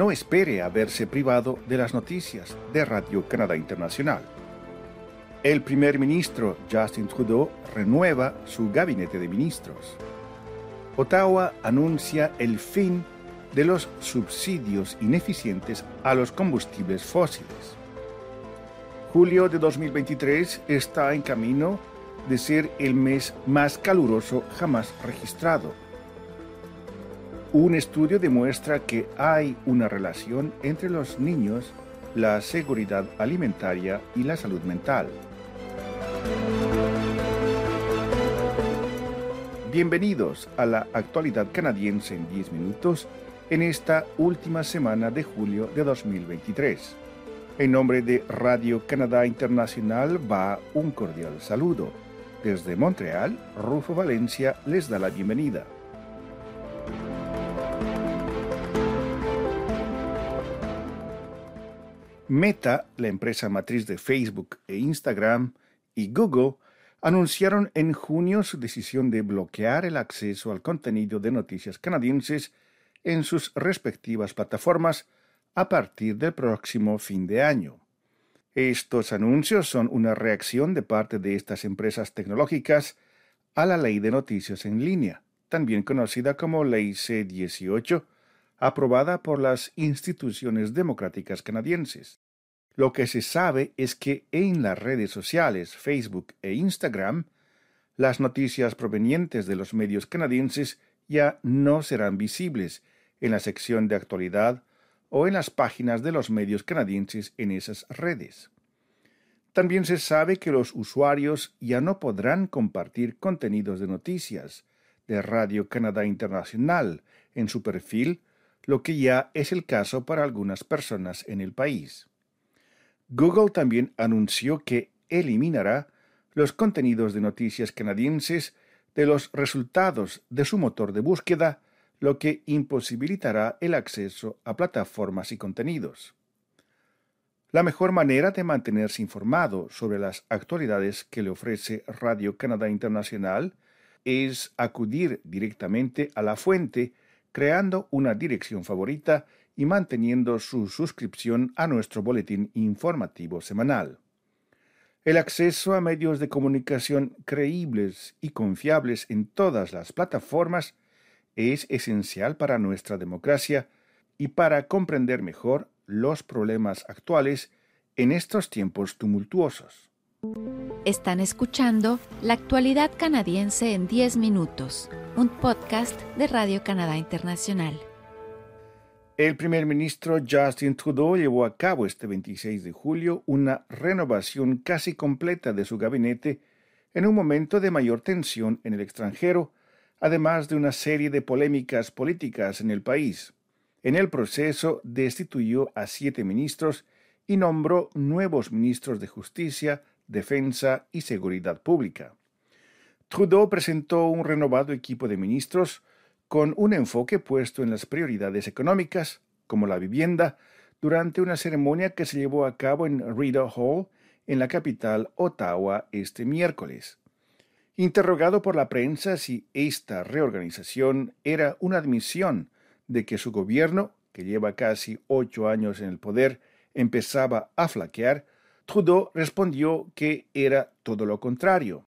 no espere a verse privado de las noticias de Radio Canadá Internacional. El primer ministro Justin Trudeau renueva su gabinete de ministros. Ottawa anuncia el fin de los subsidios ineficientes a los combustibles fósiles. Julio de 2023 está en camino de ser el mes más caluroso jamás registrado. Un estudio demuestra que hay una relación entre los niños, la seguridad alimentaria y la salud mental. Bienvenidos a la actualidad canadiense en 10 minutos en esta última semana de julio de 2023. En nombre de Radio Canadá Internacional va un cordial saludo. Desde Montreal, Rufo Valencia les da la bienvenida. Meta, la empresa matriz de Facebook e Instagram, y Google anunciaron en junio su decisión de bloquear el acceso al contenido de noticias canadienses en sus respectivas plataformas a partir del próximo fin de año. Estos anuncios son una reacción de parte de estas empresas tecnológicas a la Ley de Noticias en línea, también conocida como Ley C-18, aprobada por las instituciones democráticas canadienses. Lo que se sabe es que en las redes sociales Facebook e Instagram, las noticias provenientes de los medios canadienses ya no serán visibles en la sección de actualidad o en las páginas de los medios canadienses en esas redes. También se sabe que los usuarios ya no podrán compartir contenidos de noticias de Radio Canadá Internacional en su perfil, lo que ya es el caso para algunas personas en el país. Google también anunció que eliminará los contenidos de noticias canadienses de los resultados de su motor de búsqueda lo que imposibilitará el acceso a plataformas y contenidos. La mejor manera de mantenerse informado sobre las actualidades que le ofrece Radio Canadá Internacional es acudir directamente a la fuente creando una dirección favorita y manteniendo su suscripción a nuestro boletín informativo semanal. El acceso a medios de comunicación creíbles y confiables en todas las plataformas es esencial para nuestra democracia y para comprender mejor los problemas actuales en estos tiempos tumultuosos. Están escuchando La actualidad canadiense en 10 minutos, un podcast de Radio Canadá Internacional. El primer ministro Justin Trudeau llevó a cabo este 26 de julio una renovación casi completa de su gabinete en un momento de mayor tensión en el extranjero además de una serie de polémicas políticas en el país. En el proceso destituyó a siete ministros y nombró nuevos ministros de Justicia, Defensa y Seguridad Pública. Trudeau presentó un renovado equipo de ministros con un enfoque puesto en las prioridades económicas, como la vivienda, durante una ceremonia que se llevó a cabo en Rideau Hall, en la capital Ottawa, este miércoles. Interrogado por la prensa si esta reorganización era una admisión de que su gobierno, que lleva casi ocho años en el poder, empezaba a flaquear, Trudeau respondió que era todo lo contrario.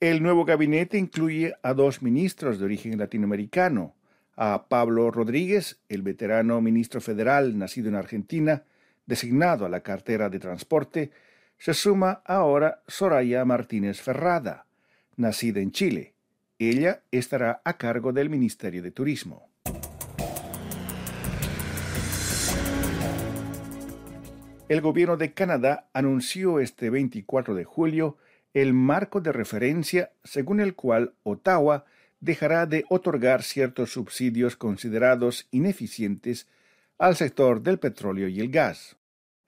El nuevo gabinete incluye a dos ministros de origen latinoamericano, a Pablo Rodríguez, el veterano ministro federal nacido en Argentina, designado a la cartera de transporte, se suma ahora Soraya Martínez Ferrada, nacida en Chile. Ella estará a cargo del Ministerio de Turismo. El gobierno de Canadá anunció este 24 de julio el marco de referencia según el cual Ottawa dejará de otorgar ciertos subsidios considerados ineficientes al sector del petróleo y el gas.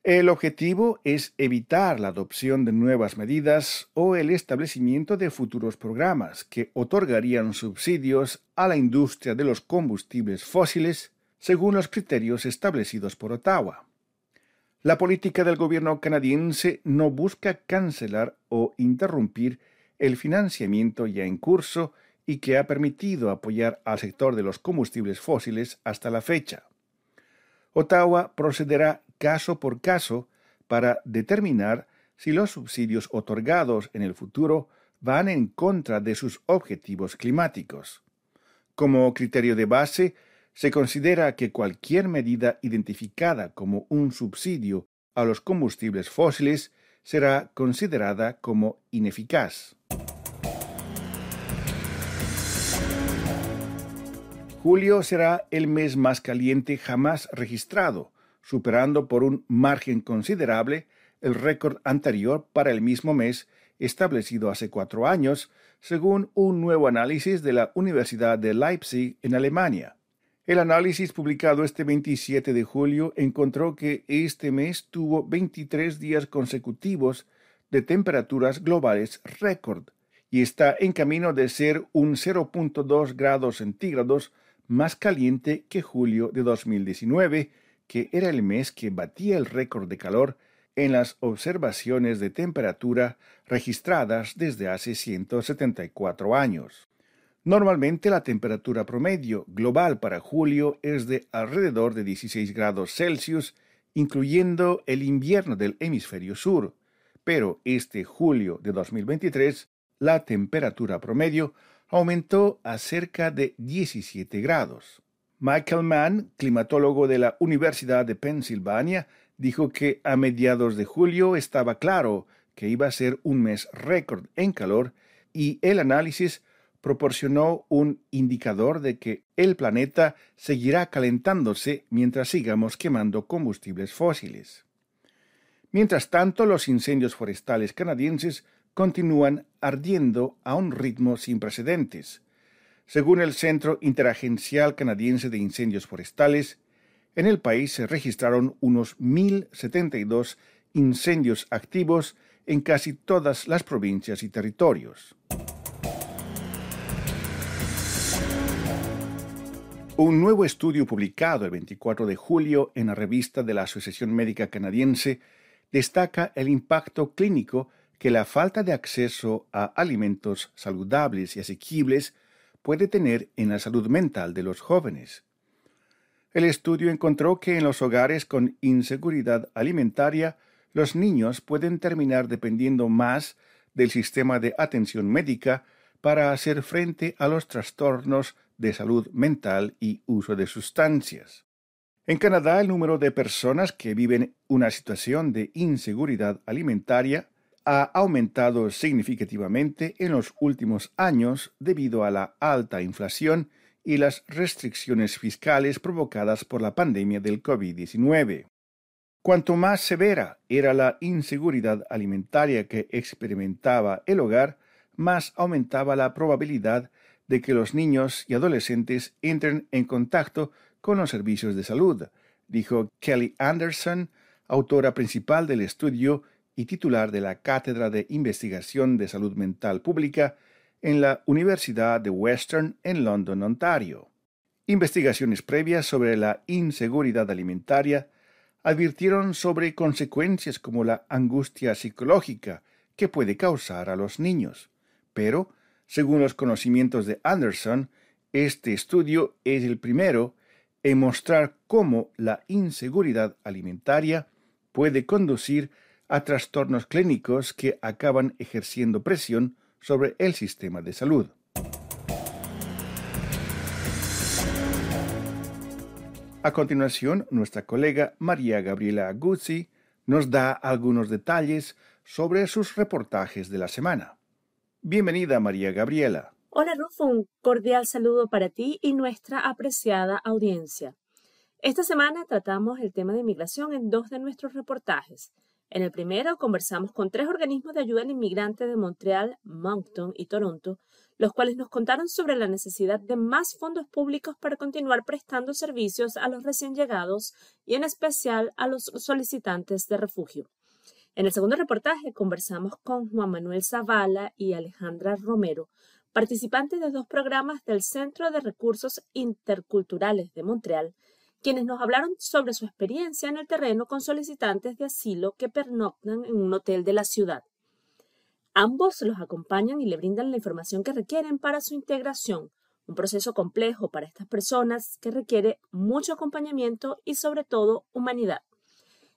El objetivo es evitar la adopción de nuevas medidas o el establecimiento de futuros programas que otorgarían subsidios a la industria de los combustibles fósiles según los criterios establecidos por Ottawa. La política del gobierno canadiense no busca cancelar o interrumpir el financiamiento ya en curso y que ha permitido apoyar al sector de los combustibles fósiles hasta la fecha. Ottawa procederá caso por caso para determinar si los subsidios otorgados en el futuro van en contra de sus objetivos climáticos. Como criterio de base, se considera que cualquier medida identificada como un subsidio a los combustibles fósiles será considerada como ineficaz. Julio será el mes más caliente jamás registrado, superando por un margen considerable el récord anterior para el mismo mes establecido hace cuatro años, según un nuevo análisis de la Universidad de Leipzig en Alemania. El análisis publicado este 27 de julio encontró que este mes tuvo 23 días consecutivos de temperaturas globales récord y está en camino de ser un 0.2 grados centígrados más caliente que julio de 2019, que era el mes que batía el récord de calor en las observaciones de temperatura registradas desde hace 174 años. Normalmente la temperatura promedio global para julio es de alrededor de 16 grados Celsius, incluyendo el invierno del hemisferio sur, pero este julio de 2023 la temperatura promedio aumentó a cerca de 17 grados. Michael Mann, climatólogo de la Universidad de Pensilvania, dijo que a mediados de julio estaba claro que iba a ser un mes récord en calor y el análisis proporcionó un indicador de que el planeta seguirá calentándose mientras sigamos quemando combustibles fósiles. Mientras tanto, los incendios forestales canadienses continúan ardiendo a un ritmo sin precedentes. Según el Centro Interagencial Canadiense de Incendios Forestales, en el país se registraron unos 1.072 incendios activos en casi todas las provincias y territorios. Un nuevo estudio publicado el 24 de julio en la revista de la Asociación Médica Canadiense destaca el impacto clínico que la falta de acceso a alimentos saludables y asequibles puede tener en la salud mental de los jóvenes. El estudio encontró que en los hogares con inseguridad alimentaria, los niños pueden terminar dependiendo más del sistema de atención médica para hacer frente a los trastornos de salud mental y uso de sustancias. En Canadá, el número de personas que viven una situación de inseguridad alimentaria ha aumentado significativamente en los últimos años debido a la alta inflación y las restricciones fiscales provocadas por la pandemia del COVID-19. Cuanto más severa era la inseguridad alimentaria que experimentaba el hogar, más aumentaba la probabilidad de que los niños y adolescentes entren en contacto con los servicios de salud, dijo Kelly Anderson, autora principal del estudio y titular de la Cátedra de Investigación de Salud Mental Pública en la Universidad de Western en London, Ontario. Investigaciones previas sobre la inseguridad alimentaria advirtieron sobre consecuencias como la angustia psicológica que puede causar a los niños, pero según los conocimientos de Anderson, este estudio es el primero en mostrar cómo la inseguridad alimentaria puede conducir a trastornos clínicos que acaban ejerciendo presión sobre el sistema de salud. A continuación, nuestra colega María Gabriela Guzzi nos da algunos detalles sobre sus reportajes de la semana. Bienvenida, María Gabriela. Hola, Rufo. Un cordial saludo para ti y nuestra apreciada audiencia. Esta semana tratamos el tema de inmigración en dos de nuestros reportajes. En el primero conversamos con tres organismos de ayuda al inmigrante de Montreal, Moncton y Toronto, los cuales nos contaron sobre la necesidad de más fondos públicos para continuar prestando servicios a los recién llegados y en especial a los solicitantes de refugio. En el segundo reportaje conversamos con Juan Manuel Zavala y Alejandra Romero, participantes de dos programas del Centro de Recursos Interculturales de Montreal, quienes nos hablaron sobre su experiencia en el terreno con solicitantes de asilo que pernoctan en un hotel de la ciudad. Ambos los acompañan y le brindan la información que requieren para su integración, un proceso complejo para estas personas que requiere mucho acompañamiento y sobre todo humanidad.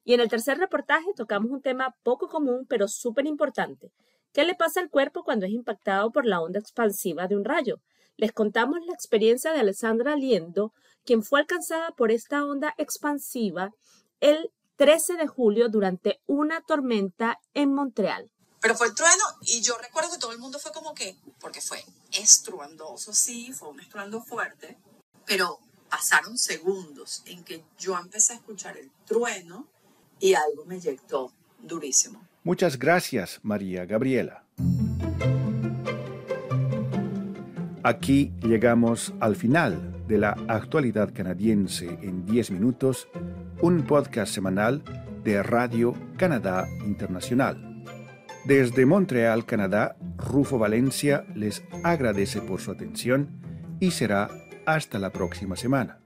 Y en el tercer reportaje tocamos un tema poco común pero súper importante. ¿Qué le pasa al cuerpo cuando es impactado por la onda expansiva de un rayo? Les contamos la experiencia de Alessandra Liendo, quien fue alcanzada por esta onda expansiva el 13 de julio durante una tormenta en Montreal. Pero fue el trueno y yo recuerdo que todo el mundo fue como que, porque fue estruendoso, sí, fue un estruendo fuerte, pero pasaron segundos en que yo empecé a escuchar el trueno y algo me inyectó durísimo. Muchas gracias, María Gabriela. Aquí llegamos al final de la actualidad canadiense en 10 minutos, un podcast semanal de Radio Canadá Internacional. Desde Montreal, Canadá, Rufo Valencia les agradece por su atención y será hasta la próxima semana.